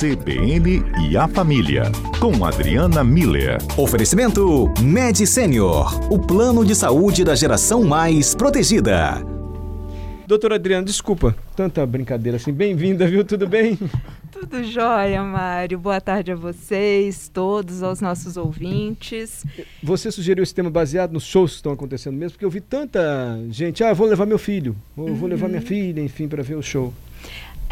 CBN e a Família, com Adriana Miller. Oferecimento Med Senior, o plano de saúde da geração mais protegida. Doutora Adriana, desculpa, tanta brincadeira assim. Bem-vinda, viu? Tudo bem? Tudo jóia, Mário. Boa tarde a vocês, todos, aos nossos ouvintes. Você sugeriu esse tema baseado nos shows que estão acontecendo mesmo? Porque eu vi tanta gente, ah, vou levar meu filho, ou vou levar minha uhum. filha, enfim, para ver o show.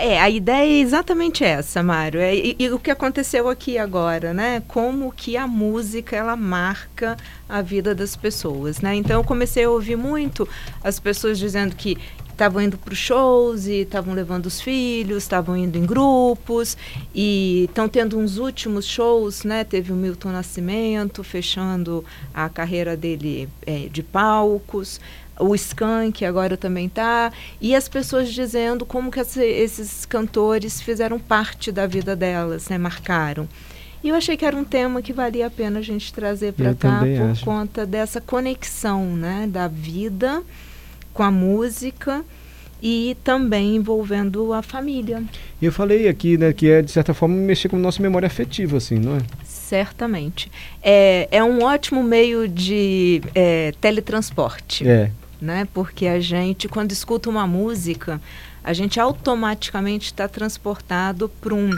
É, a ideia é exatamente essa, Mário. É, e, e, o que aconteceu aqui agora, né? Como que a música ela marca a vida das pessoas, né? Então eu comecei a ouvir muito as pessoas dizendo que estavam indo para os shows e estavam levando os filhos, estavam indo em grupos e estão tendo uns últimos shows, né? Teve o Milton Nascimento fechando a carreira dele é, de palcos o Skank agora também tá e as pessoas dizendo como que esses cantores fizeram parte da vida delas, né, marcaram. E eu achei que era um tema que valia a pena a gente trazer para cá por acho. conta dessa conexão, né, da vida com a música e também envolvendo a família. E eu falei aqui, né, que é de certa forma mexer com nossa memória afetiva, assim, não é? Certamente. É, é um ótimo meio de é, teletransporte. É né? Porque a gente, quando escuta uma música, a gente automaticamente está transportado para um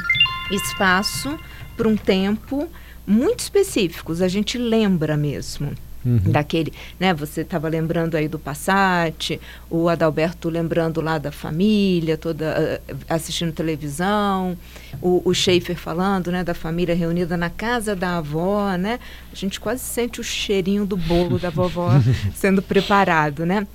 espaço, para um tempo muito específicos. A gente lembra mesmo. Uhum. Daquele, né? Você estava lembrando aí do Passat, o Adalberto lembrando lá da família, toda uh, assistindo televisão, o, o Schaefer falando, né? Da família reunida na casa da avó, né? A gente quase sente o cheirinho do bolo da vovó sendo preparado, né?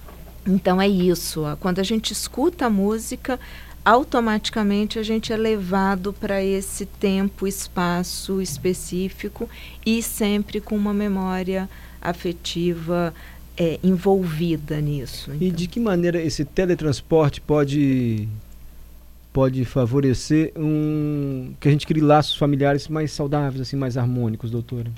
Então é isso. Quando a gente escuta a música, automaticamente a gente é levado para esse tempo, espaço específico e sempre com uma memória afetiva é, envolvida nisso. Então. E de que maneira esse teletransporte pode pode favorecer um que a gente crie laços familiares mais saudáveis, assim, mais harmônicos, doutora?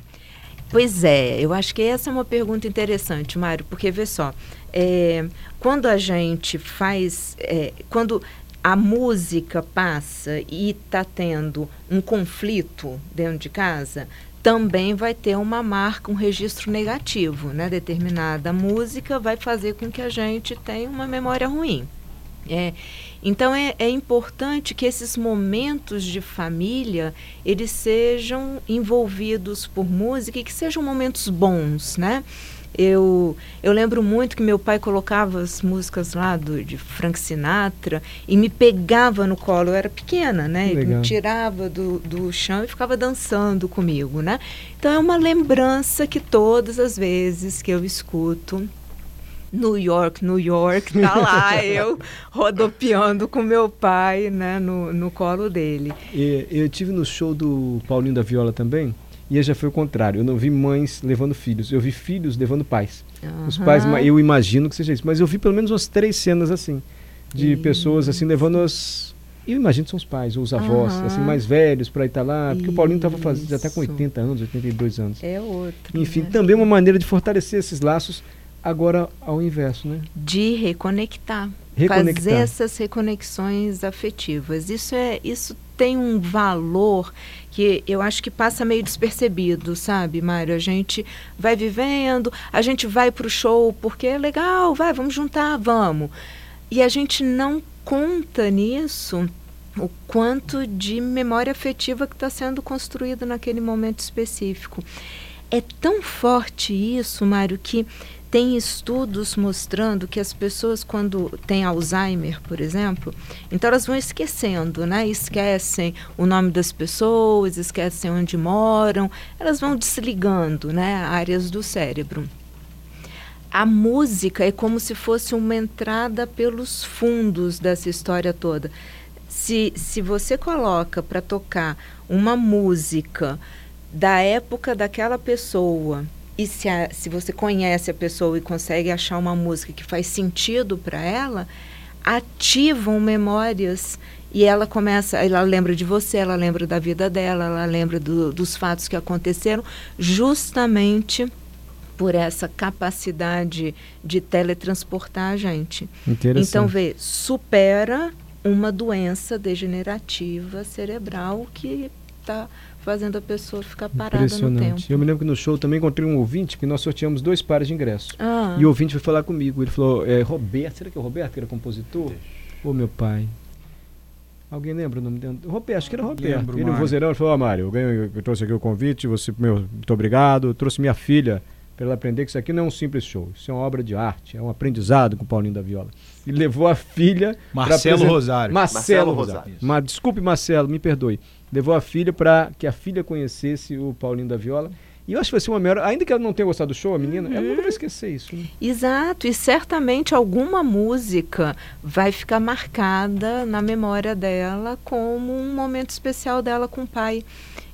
Pois é, eu acho que essa é uma pergunta interessante, Mário, porque vê só, é, quando a gente faz, é, quando a música passa e está tendo um conflito dentro de casa, também vai ter uma marca, um registro negativo, né? Determinada música vai fazer com que a gente tenha uma memória ruim. É, então é, é, importante que esses momentos de família eles sejam envolvidos por música e que sejam momentos bons, né? Eu, eu lembro muito que meu pai colocava as músicas lá do, de Frank Sinatra e me pegava no colo. Eu era pequena, né? Ele me tirava do, do chão e ficava dançando comigo, né? Então é uma lembrança que todas as vezes que eu escuto New York, New York, tá lá eu rodopiando com meu pai, né, no, no colo dele. E, eu tive no show do Paulinho da Viola também. E já foi o contrário. Eu não vi mães levando filhos, eu vi filhos levando pais. Uhum. Os pais, eu imagino que seja isso. Mas eu vi pelo menos umas três cenas assim, de isso. pessoas assim levando as. Eu imagino que são os pais, ou os avós, uhum. assim, mais velhos para ir estar tá lá. Porque isso. o Paulinho estava fazendo, já está com 80 anos, 82 anos. É outro. Enfim, né? também uma maneira de fortalecer esses laços, agora ao inverso, né? De reconectar. reconectar. Fazer essas reconexões afetivas. Isso, é, isso tem um valor que eu acho que passa meio despercebido, sabe, Mário? A gente vai vivendo, a gente vai para o show porque é legal, vai, vamos juntar, vamos. E a gente não conta nisso o quanto de memória afetiva que está sendo construída naquele momento específico. É tão forte isso, Mário, que tem estudos mostrando que as pessoas, quando têm Alzheimer, por exemplo, então elas vão esquecendo, né? Esquecem o nome das pessoas, esquecem onde moram, elas vão desligando, né? Áreas do cérebro. A música é como se fosse uma entrada pelos fundos dessa história toda. Se, se você coloca para tocar uma música da época daquela pessoa, e se, a, se você conhece a pessoa e consegue achar uma música que faz sentido para ela, ativam memórias. E ela começa, ela lembra de você, ela lembra da vida dela, ela lembra do, dos fatos que aconteceram, justamente por essa capacidade de teletransportar a gente. Então, vê, supera uma doença degenerativa cerebral que está fazendo a pessoa ficar parada no tempo. Eu me lembro que no show também encontrei um ouvinte que nós sorteamos dois pares de ingressos. Ah. E o ouvinte foi falar comigo. Ele falou, é, Roberto, será que é o Roberto que era compositor? Ô meu pai. Alguém lembra o nome dele? Roberto, acho que era Roberto. Lembro, ele, o vozeirão, ele falou, ah, Mário, eu, eu trouxe aqui o convite, você, meu, muito obrigado. Eu trouxe minha filha para ela aprender que isso aqui não é um simples show, isso é uma obra de arte, é um aprendizado com o Paulinho da Viola. E levou a filha. Marcelo Rosário. Marcelo, Marcelo Rosário. Rosário. desculpe, Marcelo, me perdoe. Levou a filha para que a filha conhecesse o Paulinho da Viola. E eu acho que vai ser uma melhor. Ainda que ela não tenha gostado do show, a menina, uhum. ela nunca vai esquecer isso. Né? Exato, e certamente alguma música vai ficar marcada na memória dela como um momento especial dela com o pai.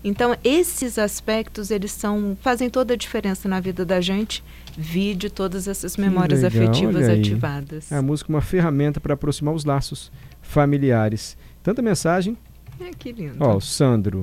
Então, esses aspectos, eles são fazem toda a diferença na vida da gente, vide todas essas memórias legal, afetivas ativadas. A música é uma ferramenta para aproximar os laços familiares. Tanta mensagem. É, que lindo. Ó, o Sandro.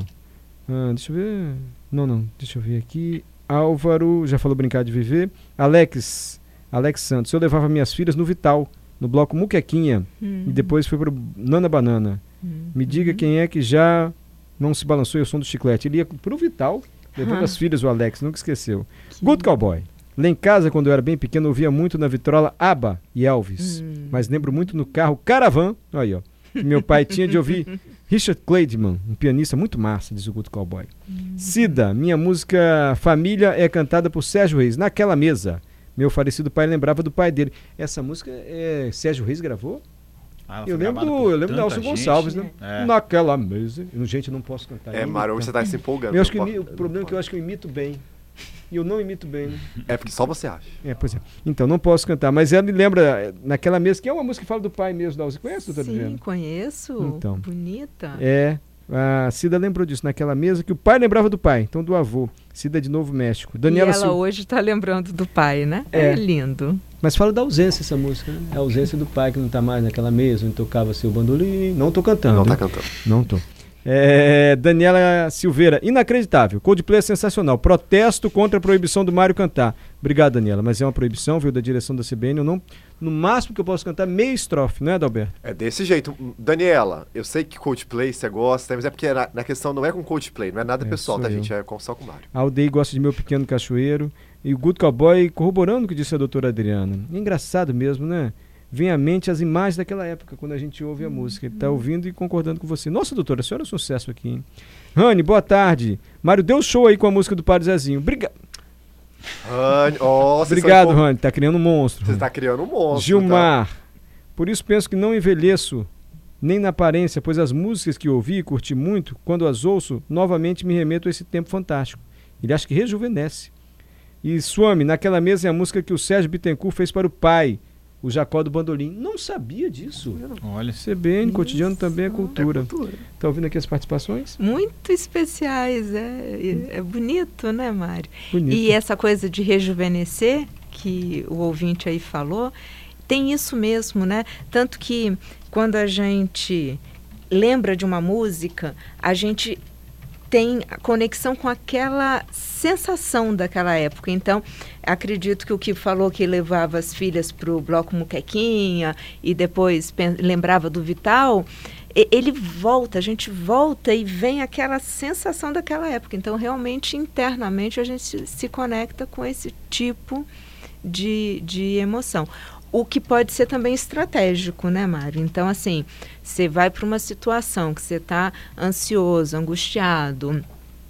Ah, deixa eu ver. Não, não, deixa eu ver aqui. Álvaro, já falou brincar de viver. Alex, Alex Santos. Eu levava minhas filhas no Vital, no bloco Muquequinha. Hum. E depois foi pro Nana Banana. Hum. Me diga quem é que já não se balançou e o som do chiclete. Ele ia pro Vital, levando ah. as filhas, o Alex, nunca esqueceu. Que Good Cowboy. Lá em casa, quando eu era bem pequeno, ouvia muito na vitrola ABBA e Elvis. Hum. Mas lembro muito no carro Caravan, aí ó, que meu pai tinha de ouvir Richard Clayderman, um pianista muito massa, diz o Good Cowboy. Hum. Cida, minha música Família é cantada por Sérgio Reis, naquela mesa. Meu falecido pai lembrava do pai dele. Essa música é Sérgio Reis gravou? Ah, eu, lembro do, eu lembro do Nelson Gonçalves, né? É. Naquela mesa. Gente, não posso cantar. É, Mário, você está se empolgando. Eu acho que o problema é que eu acho que eu imito bem. E eu não imito bem. Né? É porque só você acha. É, pois é. Então, não posso cantar. Mas ela me lembra, naquela mesa, que é uma música que fala do pai mesmo. Você conhece, doutora Sim, Adriana? conheço. Então. Bonita. É. A Cida lembrou disso naquela mesa, que o pai lembrava do pai, então do avô. Cida de Novo México. Daniela e ela Sil... hoje está lembrando do pai, né? É. é. lindo. Mas fala da ausência essa música, né? A ausência do pai que não está mais naquela mesa, onde tocava seu bandolim. Não estou cantando. Não está cantando. Não estou. É, Daniela Silveira, inacreditável. Coldplay é sensacional. Protesto contra a proibição do Mário cantar. Obrigado, Daniela, mas é uma proibição, viu, da direção da CBN. Eu não, no máximo que eu posso cantar, meia estrofe, não é, Adalberto? É desse jeito. Daniela, eu sei que Coldplay você gosta, mas é porque na, na questão não é com Coldplay, não é nada é, pessoal, tá, eu. gente? É com, só com o Mário. A Aldeia gosta de Meu Pequeno Cachoeiro. E o Good Cowboy corroborando o que disse a doutora Adriana. Engraçado mesmo, né? Vem à mente as imagens daquela época, quando a gente ouve a uhum. música. Ele está ouvindo e concordando com você. Nossa, doutora, a senhora é um sucesso aqui, hein? Rani, boa tarde. Mário, deu show aí com a música do Padre Zezinho. Obrigado. Rani, oh, Obrigado, Rani. Tá criando um monstro. Você está criando um monstro. Gilmar. Tá? Por isso penso que não envelheço nem na aparência, pois as músicas que ouvi e curti muito, quando as ouço, novamente me remeto a esse tempo fantástico. Ele acha que rejuvenesce. E Swami, naquela mesa é a música que o Sérgio Bittencourt fez para o pai, o Jacó do Bandolim. Não sabia disso. Olha. CBN, Isso. cotidiano também é cultura. Está é ouvindo aqui as participações? Muito especiais. É, é bonito, né, Mário? Bonito. E essa coisa de rejuvenescer, que o ouvinte aí falou, tem isso mesmo, né? Tanto que quando a gente lembra de uma música, a gente tem conexão com aquela sensação daquela época. Então, acredito que o que falou que levava as filhas para o Bloco Muquequinha e depois lembrava do Vital, ele volta, a gente volta e vem aquela sensação daquela época. Então, realmente, internamente, a gente se conecta com esse tipo de, de emoção o que pode ser também estratégico, né, Mário? Então, assim, você vai para uma situação que você está ansioso, angustiado,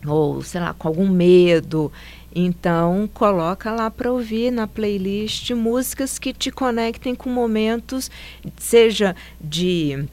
ou, sei lá, com algum medo, então coloca lá para ouvir na playlist músicas que te conectem com momentos, seja de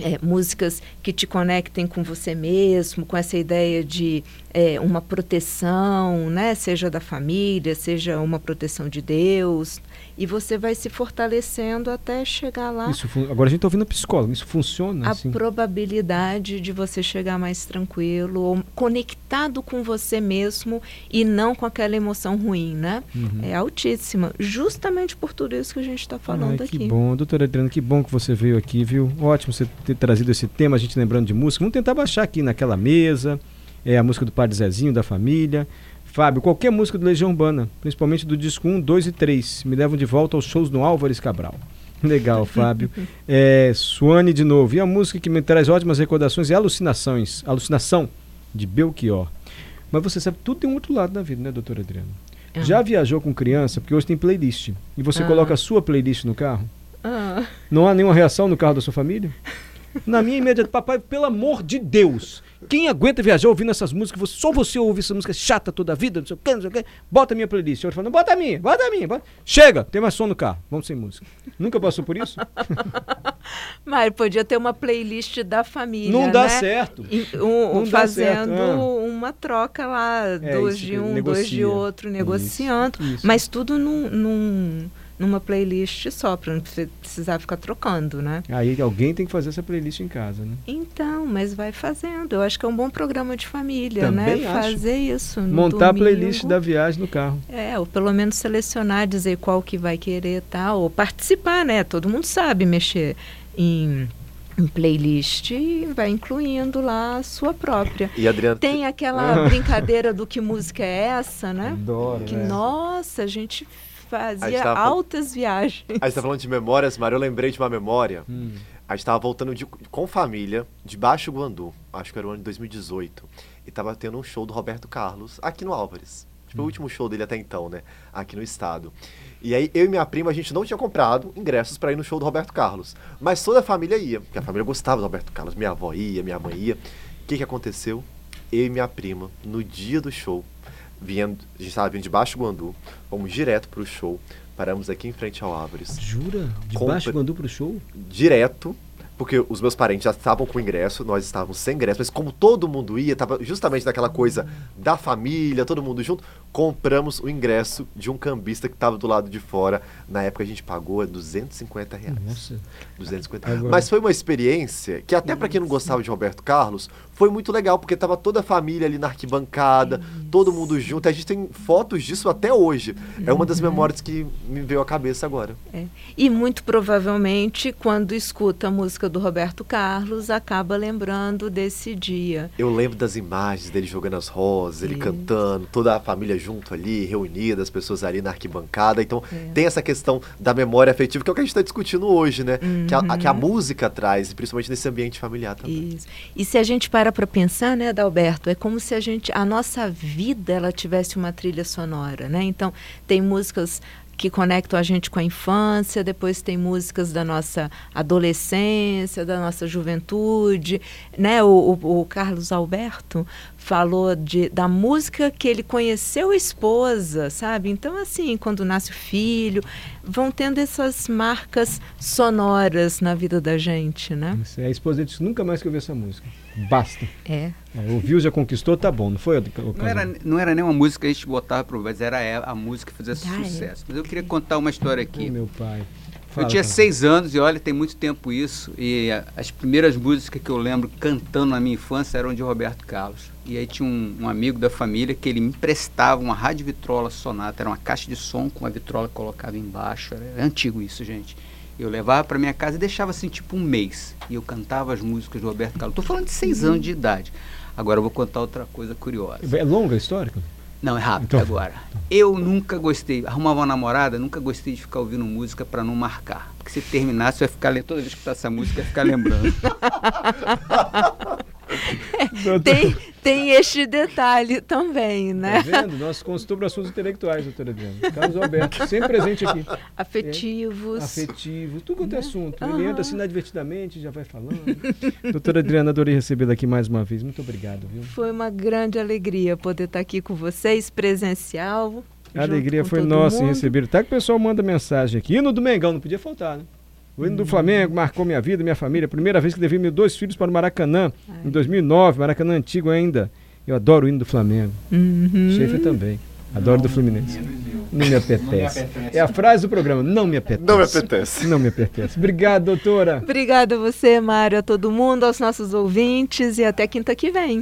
é, músicas que te conectem com você mesmo, com essa ideia de é, uma proteção, né? seja da família, seja uma proteção de Deus. E você vai se fortalecendo até chegar lá. Isso, agora a gente está ouvindo a psicóloga, isso funciona? A assim? probabilidade de você chegar mais tranquilo, ou conectado com você mesmo e não com aquela emoção ruim, né? Uhum. É altíssima. Justamente por tudo isso que a gente está falando Ai, que aqui. Que bom, doutora Adriana, que bom que você veio aqui, viu? Ótimo você ter trazido esse tema, a gente lembrando de música. Vamos tentar baixar aqui naquela mesa, é a música do Padre Zezinho, da família. Fábio, qualquer música do Legião Urbana, principalmente do disco 1, 2 e 3, me levam de volta aos shows do Álvares Cabral. Legal, Fábio. É, Suane de novo. E a música que me traz ótimas recordações é Alucinações. Alucinação, de Belchior. Mas você sabe, tudo tem um outro lado da vida, né, doutora Adriana? Ah. Já viajou com criança? Porque hoje tem playlist. E você ah. coloca a sua playlist no carro? Ah. Não há nenhuma reação no carro da sua família? Na minha imediata, papai, pelo amor de Deus, quem aguenta viajar ouvindo essas músicas? Só você ouve essa música chata toda a vida, não sei o que, não sei o que. Bota a minha playlist. Eu falo, bota a minha, bota a minha. Bota. Chega, tem mais som no carro. Vamos sem música. Nunca passou por isso? Mas podia ter uma playlist da família. Não dá né? certo. Um, não fazendo certo. Ah. uma troca lá, é, dois de um, negocia. dois de outro, negociando. Isso, isso. Mas tudo num, num numa playlist só, para não precisar ficar trocando, né? Aí alguém tem que fazer essa playlist em casa, né? Então, mas vai fazendo. Eu acho que é um bom programa de família, né? Também né? Acho. Fazer isso. Montar domingo, a playlist da viagem no carro. É, ou pelo menos selecionar, dizer qual que vai querer tal, ou participar, né? Todo mundo sabe mexer em em playlist e vai incluindo lá a sua própria. E Adriana tem aquela brincadeira do que música é essa, né? Adoro. Que né? nossa, a gente fazia a altas viagens. A gente tá falando de memórias, Mário, eu lembrei de uma memória. Hum. A gente estava voltando de, com família de Baixo Guandu, acho que era o ano de 2018, e estava tendo um show do Roberto Carlos aqui no Álvares. Tipo, hum. o último show dele até então, né? Aqui no estado. E aí, eu e minha prima, a gente não tinha comprado ingressos para ir no show do Roberto Carlos. Mas toda a família ia, porque a família gostava do Roberto Carlos. Minha avó ia, minha mãe ia. O que, que aconteceu? Eu e minha prima, no dia do show, vindo, a gente estava vindo de Baixo Guandu, fomos direto para o show, paramos aqui em frente ao Árvores. Jura? De Compre... Baixo Guandu para o show? Direto, porque os meus parentes já estavam com ingresso, nós estávamos sem ingresso, mas como todo mundo ia, estava justamente naquela coisa da família, todo mundo junto, compramos o ingresso de um cambista que estava do lado de fora. Na época a gente pagou 250 reais. Nossa. 250 Agora... Mas foi uma experiência que até para quem não gostava de Roberto Carlos, foi muito legal, porque estava toda a família ali na arquibancada, todo mundo junto. A gente tem fotos disso até hoje. É uma das uhum. memórias que me veio à cabeça agora. É. E muito provavelmente, quando escuta a música do Roberto Carlos, acaba lembrando desse dia. Eu lembro das imagens dele jogando as rosas, ele cantando, toda a família junto ali, reunida, as pessoas ali na arquibancada. Então, é. tem essa questão da memória afetiva, que é o que a gente está discutindo hoje, né? Uhum. Que, a, que, a, uhum. música traz, principalmente nesse ambiente familiar também. Isso. E se a gente para para pensar, né, Adalberto, é como se a gente, a nossa vida, ela tivesse uma trilha sonora, né? Então, tem músicas que conectam a gente com a infância, depois tem músicas da nossa adolescência, da nossa juventude, né? O, o, o Carlos Alberto falou de, da música que ele conheceu a esposa, sabe? Então, assim, quando nasce o filho, vão tendo essas marcas sonoras na vida da gente, né? A esposa disse nunca mais que eu vi essa música. Basta. É. é ouviu, já conquistou, tá bom, não foi? Não era, não era nem uma música que a gente botava pro mas era a música que fazia ah, é? sucesso. É. Mas eu queria contar uma história aqui. Oh, meu pai. Fala, eu tinha cara. seis anos e olha, tem muito tempo isso. E as primeiras músicas que eu lembro cantando na minha infância eram de Roberto Carlos. E aí tinha um, um amigo da família que ele me emprestava uma rádio vitrola sonata. Era uma caixa de som com uma vitrola colocada embaixo. Era antigo isso, gente. Eu levava para minha casa e deixava assim tipo um mês. E eu cantava as músicas do Roberto Carlos. Estou falando de seis anos de idade. Agora eu vou contar outra coisa curiosa. É longa a história? Não, é rápido então, agora. Eu nunca gostei, arrumava uma namorada, nunca gostei de ficar ouvindo música para não marcar. Porque se terminasse, vai ficar toda vez que escutar essa música, vai ficar lembrando. tem, tem este detalhe também, né? Tá vendo? Nosso consultor para assuntos intelectuais, doutora Adriana. Carlos Alberto, sempre presente aqui. Afetivos. É, afetivos, tudo quanto é assunto. Uhum. Ele entra assim inadvertidamente, já vai falando. doutora Adriana, adorei recebê-la aqui mais uma vez. Muito obrigado. Viu? Foi uma grande alegria poder estar aqui com vocês, presencial. A alegria foi nossa em receber. Até que o pessoal manda mensagem aqui. E no Domengão, não podia faltar, né? O hino do Flamengo marcou minha vida, minha família. Primeira vez que levei meus dois filhos para o Maracanã, Ai. em 2009, Maracanã antigo ainda. Eu adoro o hino do Flamengo. Uhum. Schaefer também. Adoro não, do Fluminense. Não me, apetece. não me apetece. É a frase do programa. Não me apetece. Não me apetece. Não me apetece. Obrigado, doutora. Obrigada a você, Mário, a todo mundo, aos nossos ouvintes e até quinta que vem.